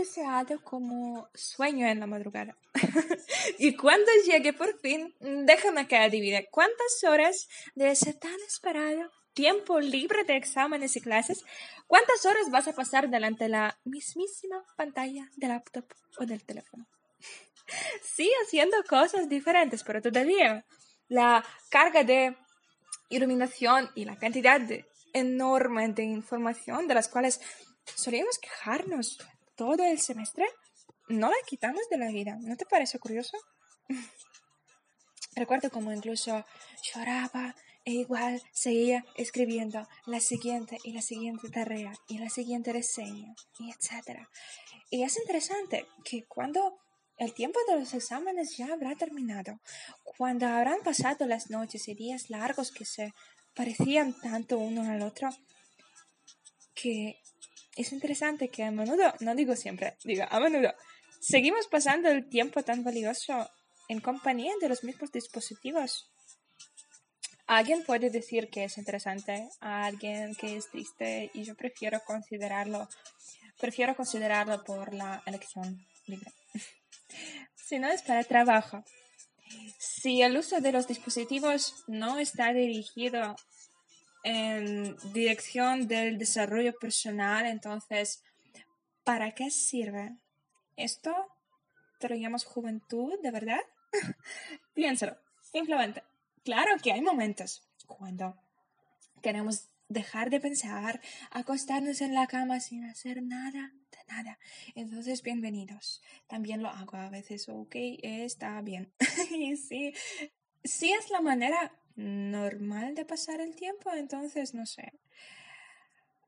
deseado como sueño en la madrugada. y cuando llegue por fin, déjame que adivine cuántas horas de ese tan esperado tiempo libre de exámenes y clases, cuántas horas vas a pasar delante de la mismísima pantalla del laptop o del teléfono. sí, haciendo cosas diferentes, pero todavía la carga de iluminación y la cantidad de enorme de información de las cuales solíamos quejarnos todo el semestre, no la quitamos de la vida. ¿No te parece curioso? Recuerdo como incluso lloraba e igual seguía escribiendo la siguiente y la siguiente tarea y la siguiente reseña y etc. Y es interesante que cuando el tiempo de los exámenes ya habrá terminado, cuando habrán pasado las noches y días largos que se parecían tanto uno al otro, que es interesante que a menudo, no digo siempre, digo a menudo, seguimos pasando el tiempo tan valioso en compañía de los mismos dispositivos. Alguien puede decir que es interesante, a alguien que es triste y yo prefiero considerarlo, prefiero considerarlo por la elección libre. si no es para trabajo. Si el uso de los dispositivos no está dirigido en dirección del desarrollo personal, entonces, ¿para qué sirve? ¿Esto te juventud, de verdad? Piénsalo, simplemente. Claro que hay momentos cuando queremos dejar de pensar, acostarnos en la cama sin hacer nada, de nada. Entonces, bienvenidos. También lo hago a veces, ok, está bien. y sí, sí es la manera normal de pasar el tiempo, entonces no sé.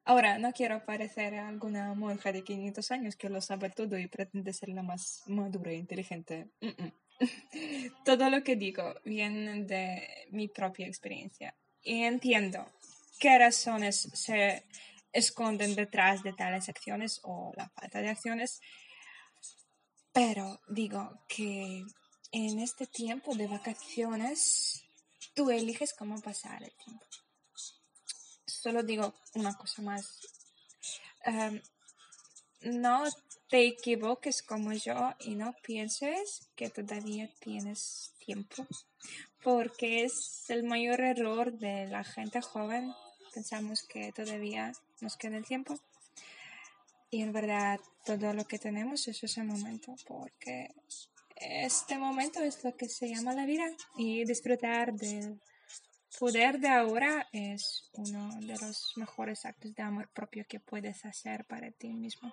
Ahora, no quiero parecer alguna monja de 500 años que lo sabe todo y pretende ser la más madura e inteligente. todo lo que digo viene de mi propia experiencia. Y entiendo qué razones se esconden detrás de tales acciones o la falta de acciones. Pero digo que en este tiempo de vacaciones tú eliges cómo pasar el tiempo. Solo digo una cosa más. No te equivoques como yo y no pienses que todavía tienes tiempo, porque es el mayor error de la gente joven pensamos que todavía nos queda el tiempo. Y en verdad todo lo que tenemos es ese momento, porque este momento es lo que se llama la vida y disfrutar del poder de ahora es uno de los mejores actos de amor propio que puedes hacer para ti mismo.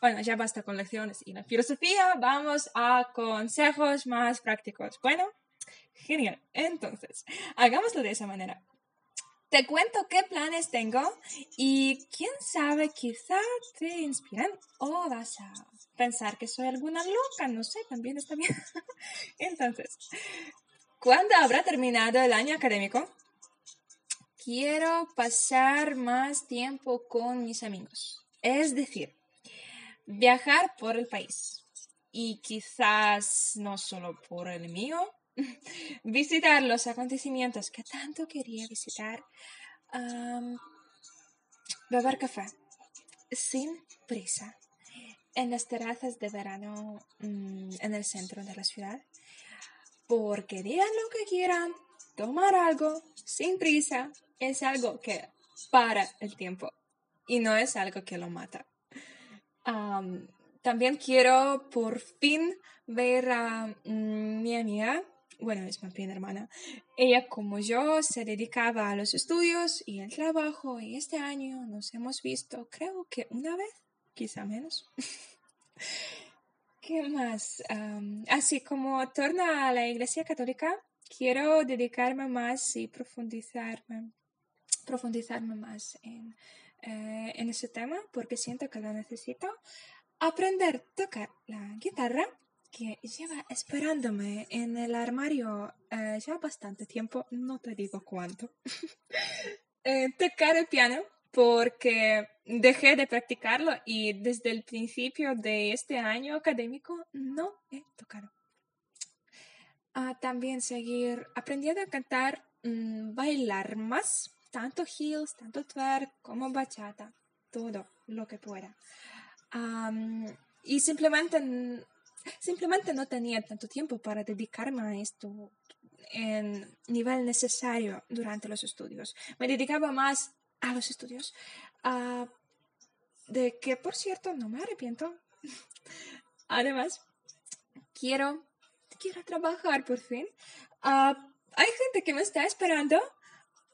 Bueno, ya basta con lecciones y la filosofía, vamos a consejos más prácticos. Bueno, genial. Entonces, hagámoslo de esa manera. Te cuento qué planes tengo y quién sabe, quizá te inspiran o vas a pensar que soy alguna loca, no sé, también está bien. Entonces, ¿cuándo habrá terminado el año académico? Quiero pasar más tiempo con mis amigos, es decir, viajar por el país y quizás no solo por el mío, visitar los acontecimientos que tanto quería visitar, beber café sin prisa en las terrazas de verano mm, en el centro de la ciudad, porque digan lo que quieran, tomar algo sin prisa es algo que para el tiempo y no es algo que lo mata. también quiero por fin ver a mm, mi amiga bueno, es más bien hermana, ella como yo se dedicaba a los estudios y el trabajo y este año nos hemos visto creo que una vez, quizá menos. ¿Qué más? así como torna a la Iglesia Católica, quiero dedicarme más y profundizarme, profundizarme más en, eh, en ese tema porque siento que lo necesito. Aprender a tocar la guitarra que lleva esperándome en el armario eh, ya bastante tiempo, no te digo cuánto, eh, tocar el piano porque dejé de practicarlo y desde el principio de este año académico no he tocado. Ah, también seguir aprendiendo a cantar, mm, bailar más, tanto heels, tanto twerk como bachata. todo lo que pueda. y simplemente, simplemente no tenía tanto tiempo para dedicarme a esto en nivel necesario durante los estudios. Me dedicaba más a los estudios, de que por cierto no me arrepiento. Además, quiero, quiero trabajar por fin. hay gente que me está esperando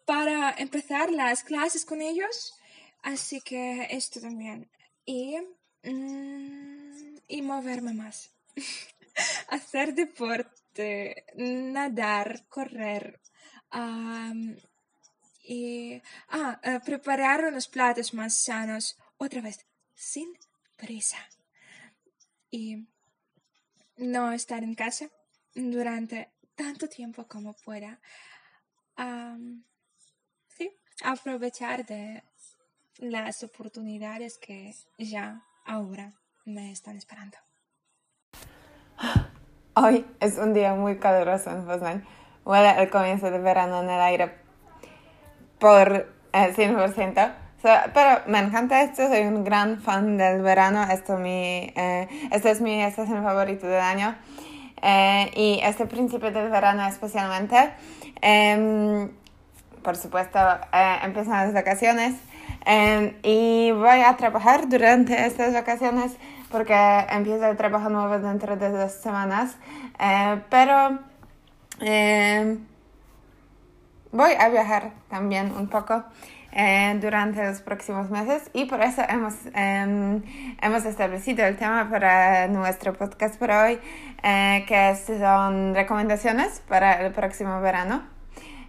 para empezar las clases con ellos, así que esto también. Y, mm, y moverme más. Hacer deporte, nadar, correr. y ah, eh, preparar unos platos más sanos, otra vez, sin prisa. Y no estar en casa durante tanto tiempo como pueda. sí, aprovechar de las oportunidades que ya ahora me están esperando. Hoy es un día muy caluroso en Poznan. Huele el comienzo de verano en el aire por el 100%. pero me encanta esto, soy un gran fan del verano. Esto, mi, eh, este es mi estación favorito del año. Eh, y este principio del verano especialmente. Em, por supuesto, eh, empiezan las vacaciones. Em, y voy a trabajar durante estas vacaciones porque empieza el trabajo nuevo dentro de dos semanas. Eh, pero eh, voy a viajar también un poco eh, durante los próximos meses y por eso hemos, em, hemos establecido el tema para nuestro podcast por hoy, que son recomendaciones para el próximo verano.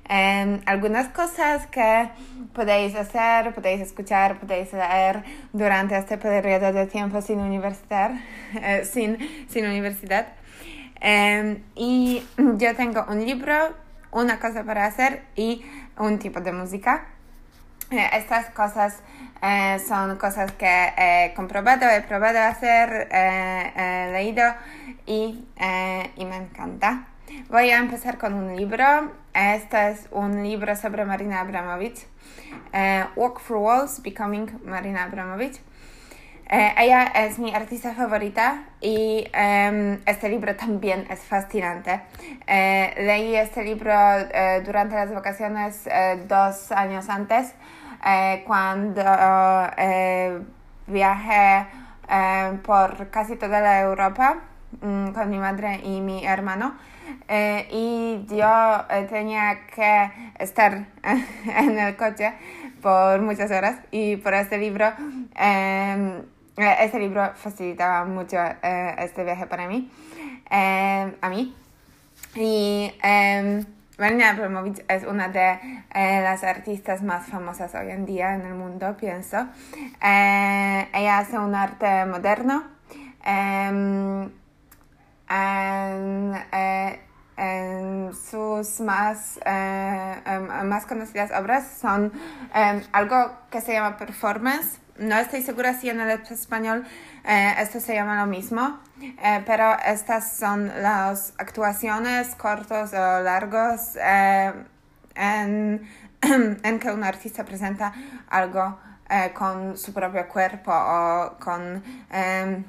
Em, algunas cosas que podéis hacer, podéis escuchar, podéis leer durante este periodo de tiempo sin universidad. Eh, sin, sin universidad. Em, y yo tengo un libro, una cosa para hacer y un tipo de música. Eh, estas cosas eh, son cosas que he comprobado, he probado hacer, he leído y, y me encanta. Voy a empezar con un libro. Este es un libro sobre Marina Abramovic. Eh, Walk Through Walls, Becoming Marina Abramovic. Eh, ella es mi artista favorita y em, este libro también es fascinante. Eh, leí este libro durante las vacaciones dos años antes, cuando viajé por casi toda la Europa mm, con mi madre y mi hermano. Eh, y yo eh, tenía que estar en el coche por muchas horas y por este libro, em, eh, este libro facilitaba mucho este viaje para mí, em, a mí. Y em, Marina Abramovic es una de las artistas más famosas hoy en día en el mundo, pienso. ella hace un arte moderno. En sus más, eh, em, más conocidas obras son em, algo que se llama performance. No estoy segura si en el español eh, esto se llama lo mismo, eh, pero estas son las actuaciones cortos o largos en, que un artista presenta algo con su propio cuerpo o con em,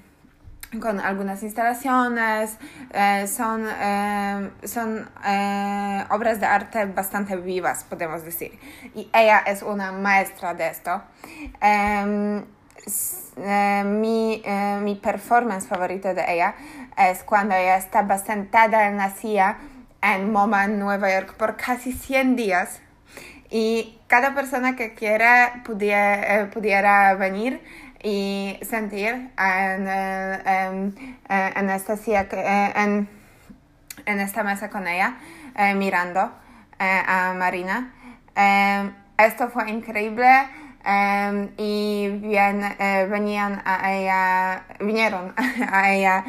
con algunas instalaciones, eh, son, eh, son eh, obras de arte bastante vivas, podemos decir. Y ella es una maestra de esto. Em, mi, mi performance favorito de ella es cuando ella estaba sentada en la silla en MoMA en Nueva York por casi 100 días y cada persona que quiera pudiera, pudiera venir y sentir en, en, en esta eh, en, en, esta mesa con ella, eh, mirando eh, a Marina. esto fue increíble y bien, venían a ella, vinieron a ella.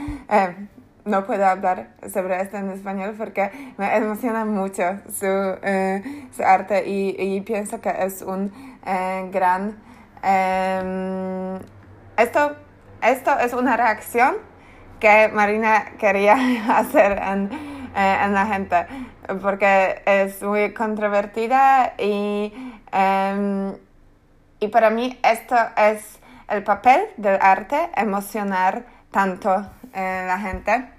no puedo hablar sobre esto en español porque me emociona mucho su, su arte y, y, pienso que es un gran Em, esto, esto es una reacción que Marina quería hacer en, eh, en la gente porque es muy controvertida y, em, y para mí esto es el papel del arte, emocionar tanto a la gente.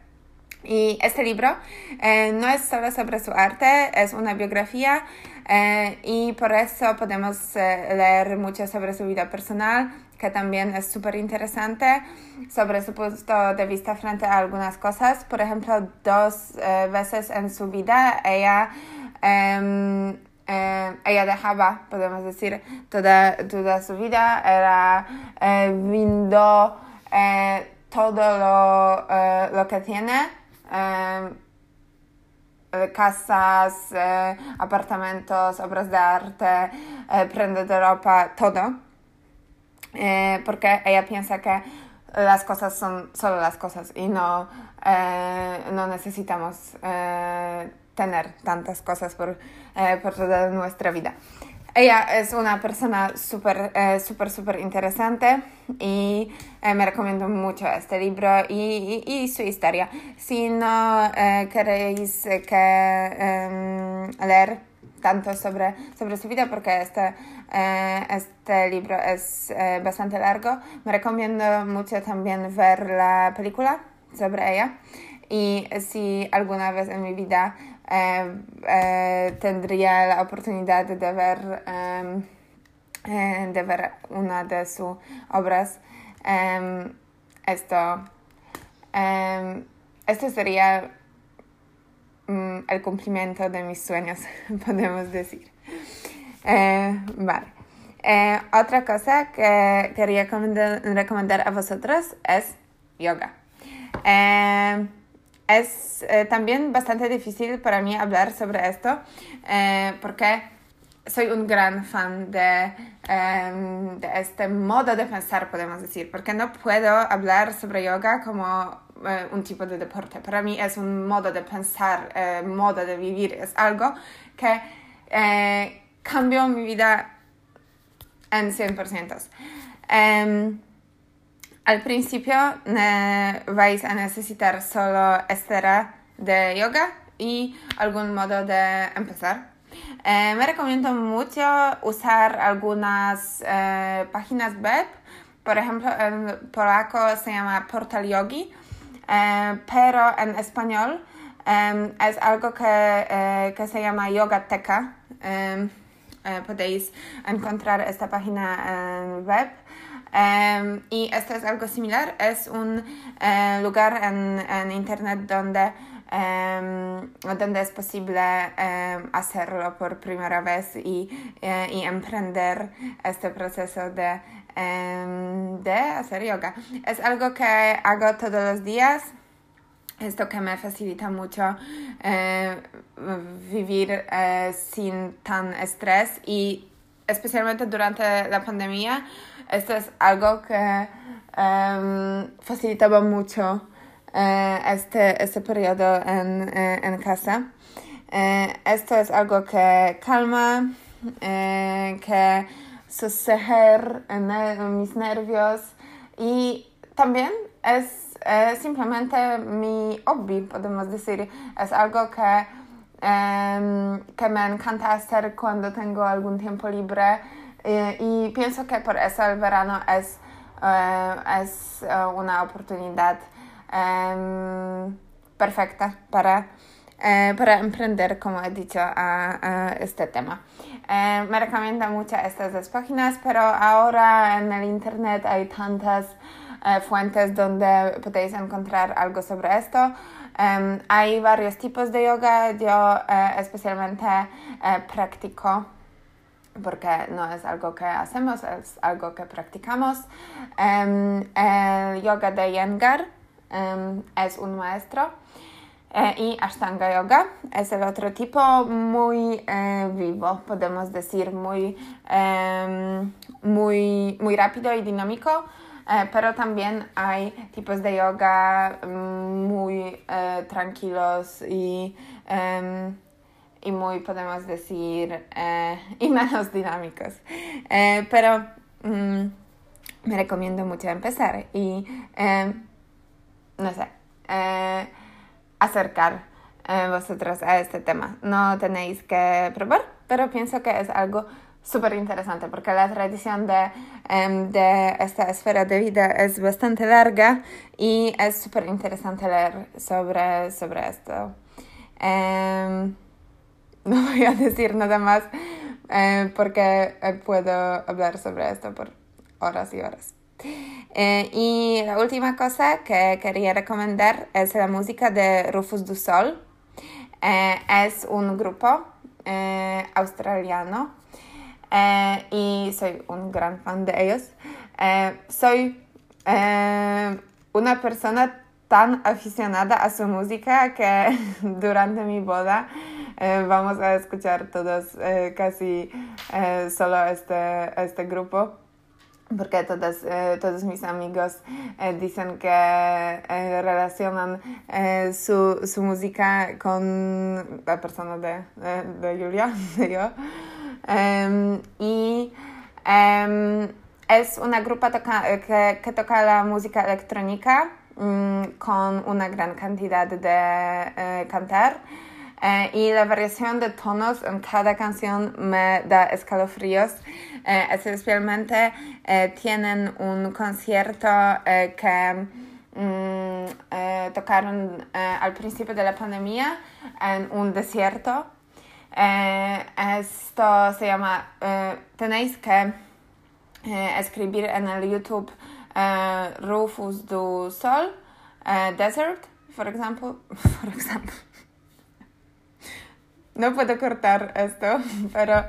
Y este libro eh, no es solo sobre su arte, es una biografía eh, y por eso podemos eh, leer mucho sobre su vida personal, que también es súper interesante, sobre su punto de vista frente a algunas cosas. Por ejemplo, dos veces en su vida ella, em, ella dejaba, podemos decir, toda, toda su vida, era viendo todo lo, lo que tiene Em, casas, eh, apartamentos, obras de arte, eh, prendas de ropa, todo. Porque ella piensa que las cosas son solo las cosas y no, no necesitamos tener tantas cosas por, por toda nuestra vida. Ella es una persona súper, eh, súper, interesante y eh, me recomiendo mucho este libro y, su historia. Si no eh, queréis que, em, leer tanto sobre, sobre su vida, porque este, este libro es bastante largo, me recomiendo mucho también ver la película sobre ella. Y si alguna vez en mi vida eh, eh, tendría la oportunidad de ver, em, eh, de ver una de sus obras. Em, esto, em, esto sería mm, el cumplimiento de mis sueños, podemos decir. vale. otra cosa que quería recomendar a vosotros es yoga. Es eh, también bastante difícil para mí hablar sobre esto eh, porque soy un gran fan de, em, de, este modo de pensar, podemos decir, porque no puedo hablar sobre yoga como eh, un tipo de deporte. Para mí es un modo de pensar, modo de vivir, es algo que cambió mi vida en 100%. Al principio vais a necesitar solo estera de yoga y algún modo de empezar. Eh, me recomiendo mucho usar algunas eh, páginas web. Por ejemplo, en polaco se llama Portal Yogi, eh, pero en español em, es algo que, que, se llama Yogateca. Em, podéis encontrar esta página web. Em, y esto es algo similar, es un eh, lugar en, en, Internet donde, em, donde es posible em, hacerlo por primera vez y, eh, y emprender este proceso de, de hacer yoga. Es algo que hago todos los días esto que me facilita mucho eh, vivir sin tan estrés y especialmente durante la pandemia esto es algo que em, facilitaba mucho eh, este, este periodo en, eh, en casa. Eh, esto es algo que calma, que soseger mis nervios y también es simplemente mi hobby, podemos decir. Es algo que, em, que me encanta hacer cuando tengo algún tiempo libre eh, y pienso que por eso el verano es, eh, es eh, una oportunidad em, perfecta para, para emprender, como he dicho, a, este tema. me recomiendo mucho estas dos páginas, pero ahora en el Internet hay tantas fuentes donde podéis encontrar algo sobre esto. Em, hay varios tipos de yoga, yo especialmente practico porque no es algo que hacemos, es algo que practicamos. Em, el yoga de Yengar em, es un maestro eh, y Ashtanga Yoga es el otro tipo muy eh, vivo, podemos decir, muy, em, muy, muy rápido y dinámico. Eh, pero también hay tipos de yoga mm, muy tranquilos y y muy, podemos decir, eh, y menos dinámicos. Eh, pero mm, me recomiendo mucho empezar y, eh, no sé, acercar vosotros a este tema. No tenéis que probar, pero pienso que es algo súper interesante porque la tradición de, em, de, esta esfera de vida es bastante larga y es súper interesante leer sobre, sobre esto. No voy a decir nada más eh, porque eh, puedo hablar sobre esto por horas y horas. Eh, y la última cosa que quería recomendar es la música de Rufus du Sol. es un grupo australiano y soy un gran fan de ellos. soy una persona tan aficionada a su música que durante mi boda eh, vamos a escuchar todos eh, casi eh, solo este, este grupo porque todos, todos mis amigos dicen que relacionan su, su, música con la persona de, de, Julia, yo. Em, y em, es una grupa que, toca la música electrónica con una gran cantidad de cantar. Eh, y la variación de tonos en cada canción me da escalofríos. Eh, especialmente eh, tienen un concierto que mm, tocaron al principio de la pandemia en un desierto. esto se llama, tenéis que escribir en el YouTube Rufus du Sol, Desert, por ejemplo. For example. No puedo cortar esto, pero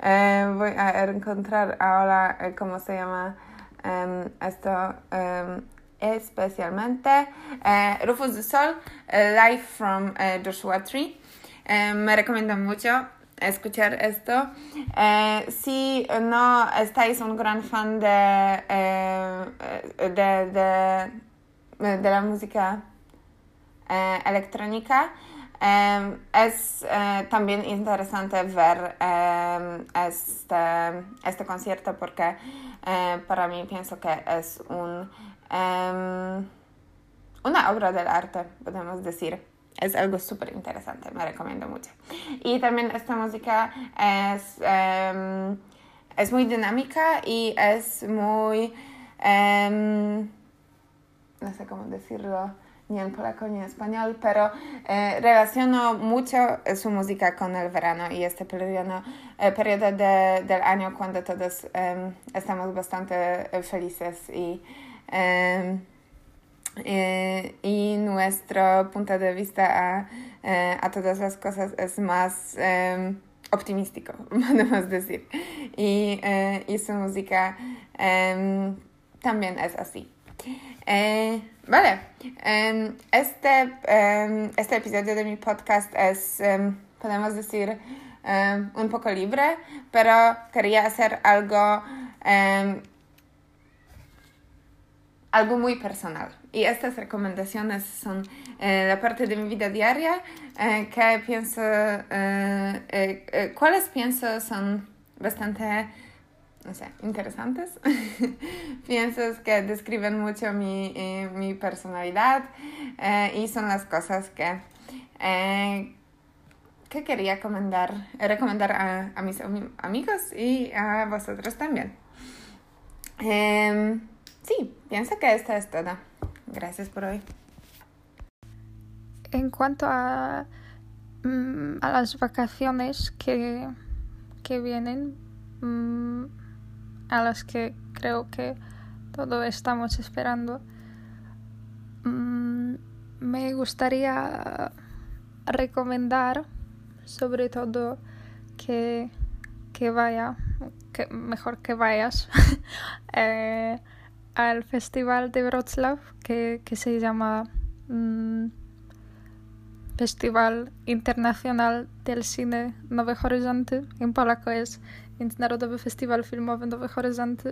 eh, voy a encontrar ahora eh, cómo se llama em, esto em, especialmente. Eh, Rufus the Sol, Life from Joshua Tree. me recomiendo mucho escuchar esto. si no estáis un gran fan de, de, de, de la música electrónica, Em, es eh, también interesante ver este, este concierto porque eh, para mí pienso que es un, em, una obra del arte, podemos decir. Es algo súper interesante, me recomiendo mucho. Y también esta música es, es muy dinámica y es muy, no sé cómo decirlo, ni en polaco ni en español, pero eh, relaciono mucho su música con el verano y este periodo, eh, periodo de, del año cuando todos em, estamos bastante eh, felices y, em, y nuestro punto de vista a, a todas las cosas es más em, optimístico, podemos decir. Y, y su música también es así. Eh, vale, em, este, em, este episodio de mi podcast es, em, podemos decir, un poco libre, pero quería hacer algo, algo muy personal. Y estas recomendaciones son eh, la parte de mi vida diaria eh, que pienso, cuáles pienso son bastante no sé, interesantes. Piensas que describen mucho mi, eh, mi personalidad eh, y son las cosas que, eh, que quería recomendar, recomendar a, a, mis amigos y a vosotros también. Sí, pienso que esta es toda. Gracias por hoy. En cuanto a, mm, las vacaciones que, que vienen, mm, a las que creo que todos estamos esperando. Mm, me gustaría recomendar sobre todo que, que vaya, que mejor que vayas eh, al festival de Wrocław que, que se llama mm, Festival Internacional del Cine Nowe Horyzonty. En polaco es Międzynarodowy Festival Filmowy Nowe Horyzonty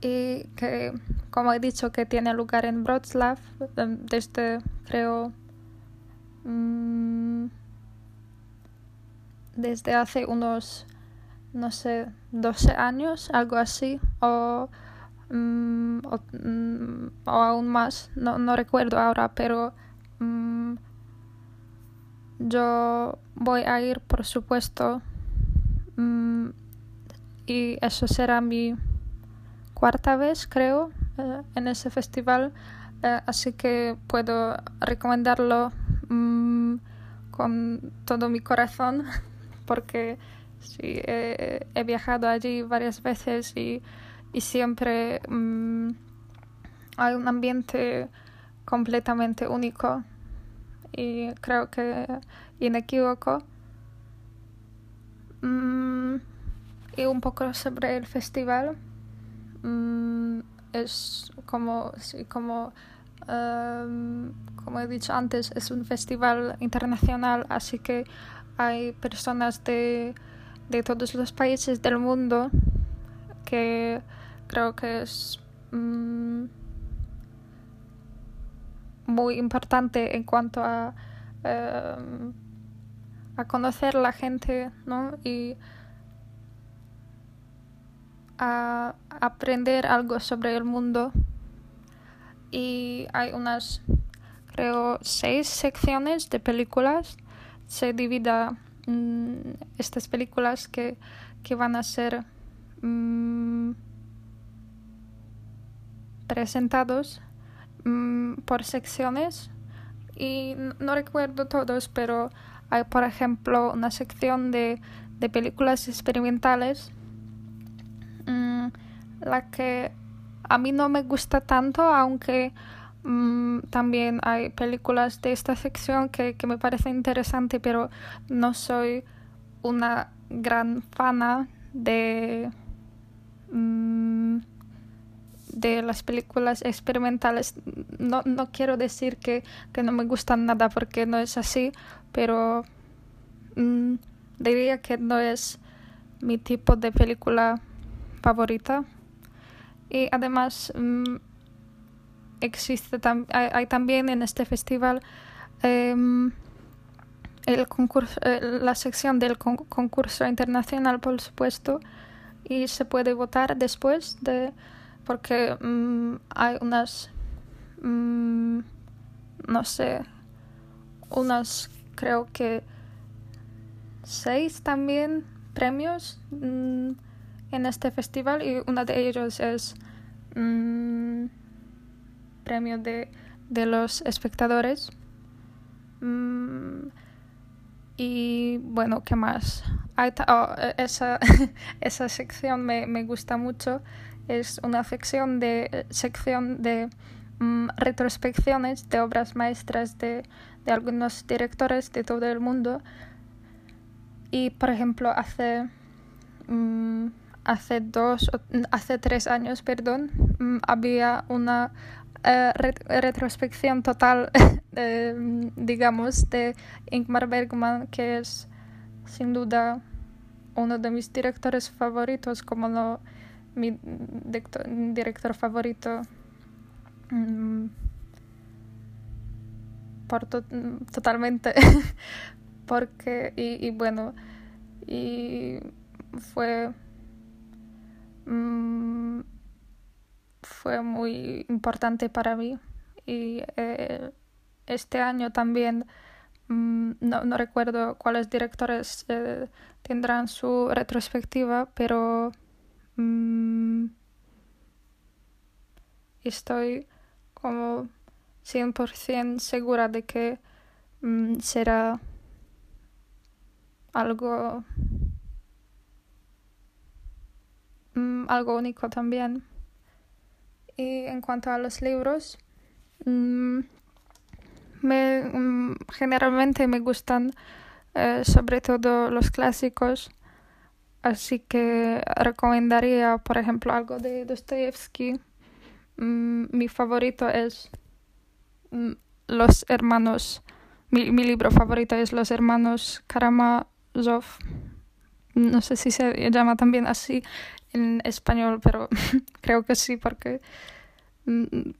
y que, como he dicho, que tiene lugar en Wrocław desde, creo, mm, desde hace unos, no sé, 12 años, algo así, o, mm, mm, o, aún más, no, no, recuerdo ahora, pero yo voy a ir, por supuesto, Mm, y eso será mi cuarta vez, creo, eh, en ese festival. Eh, así que puedo recomendarlo mm, con todo mi corazón porque sí, he viajado allí varias veces y, y siempre mm, hay un ambiente completamente único y creo que inequívoco. Mm, y un poco sobre el festival. Mm, es como, como, em, como he dicho antes, es un festival internacional, así que hay personas de, de todos los países del mundo que creo que es mm, muy importante en cuanto a, em, a conocer la gente ¿no? y a aprender algo sobre el mundo y hay unas creo seis secciones de películas se divida mm, estas películas que, que, van a ser mm, presentados mm, por secciones y no recuerdo todos pero hay por ejemplo una sección de, de películas experimentales Mm, la que a mí no me gusta tanto, aunque también hay películas de esta sección que, me parecen interesantes, pero no soy una gran fana de, mm, de las películas experimentales. No, no quiero decir que, que, no me gustan nada porque no es así, pero diría que no es mi tipo de película favorita. Y además mm, existe hay, también en este festival em, el concurso, eh, la sección del concurso internacional, por supuesto, y se puede votar después de porque mm, hay unas mm, no sé unas creo que seis también premios en este festival y uno de ellos es mm, premio de, de, los espectadores. Mm, y bueno, ¿qué más? Oh, esa, esa sección me, me, gusta mucho. Es una sección de, sección de mm, retrospecciones de obras maestras de, de algunos directores de todo el mundo. Y por ejemplo, hace hace dos, hace tres años, perdón, mm, había una eh, retrospección total, digamos, de Ingmar Bergman, que es sin duda uno de mis directores favoritos, como no mi director, favorito. Mm, por totalmente porque y, y bueno y fue Mm, fue muy importante para mí y eh, este año también mm, no, no, recuerdo cuáles directores eh, tendrán su retrospectiva pero mm, estoy como 100% segura de que será algo Mm, algo único también. Y en cuanto a los libros, mm, me, mm, generalmente me gustan eh, sobre todo los clásicos, así que recomendaría, por ejemplo, algo de Dostoyevsky. mi favorito es Los Hermanos. Mi, mi libro favorito es Los Hermanos Karamazov no sé si se llama también así en español, pero creo que sí, porque mm,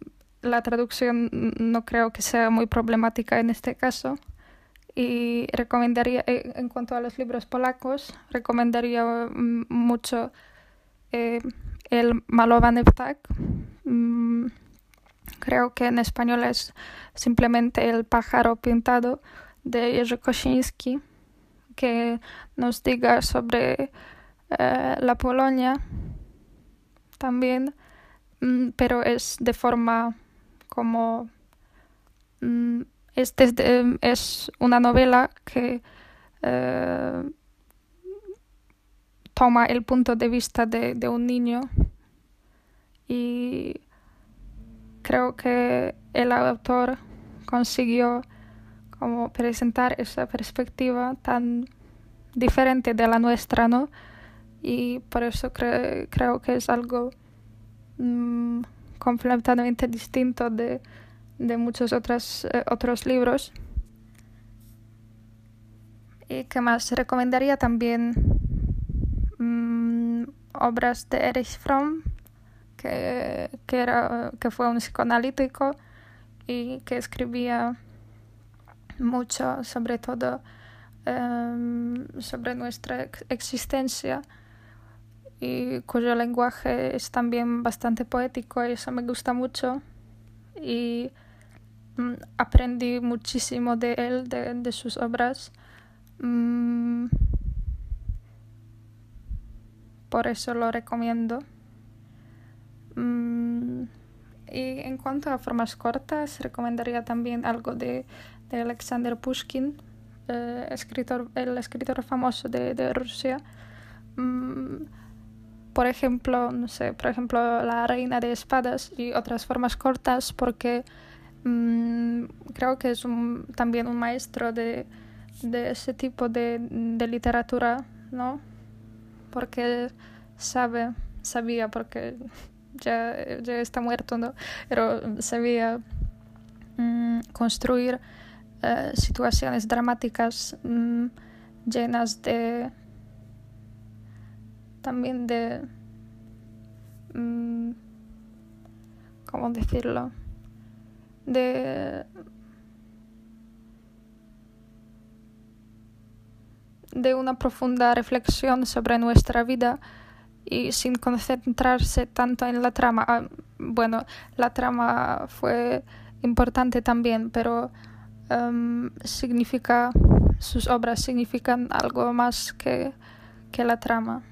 la traducción no creo que sea muy problemática en este caso. Y recomendaría, eh, en cuanto a los libros polacos, recomendaría mm, mucho eh, el Malowany Ptak. Mm, creo que en español es simplemente El pájaro pintado de Jerzy Kosiński, que nos diga sobre eh, la Polonia también, mm, pero es de forma como... Mm, es, es una novela que eh, toma el punto de vista de, de un niño y creo que el autor consiguió como presentar esa perspectiva tan diferente de la nuestra, ¿no? Y por eso creo que es algo mm, completamente distinto de, de muchos otros, eh, otros libros. ¿Y qué más? Recomendaría también mm, obras de Erich Fromm, que, que, era, que fue un psicoanalítico y que escribía mucho, sobre todo em, sobre nuestra existencia y cuyo lenguaje es también bastante poético y eso me gusta mucho y mm, aprendí muchísimo de él, de, sus obras. Mm, por eso lo recomiendo. Mm, y en cuanto a formas cortas, recomendaría también algo de de Alexander Pushkin, eh, escritor, el escritor famoso de, de Rusia. Por ejemplo, no sé, por ejemplo, La Reina de Espadas y otras formas cortas, porque mm, creo que es un, también un maestro de, de ese tipo de, de, literatura, ¿no? Porque sabe, sabía, porque ya, ya está muerto, ¿no? Pero sabía mm, construir eh, situaciones dramáticas mm, llenas de también de mm, cómo decirlo de de una profunda reflexión sobre nuestra vida y sin concentrarse tanto en la trama. Ah, bueno, la trama fue importante también, pero um, significa, sus obras significan algo más que, que la trama.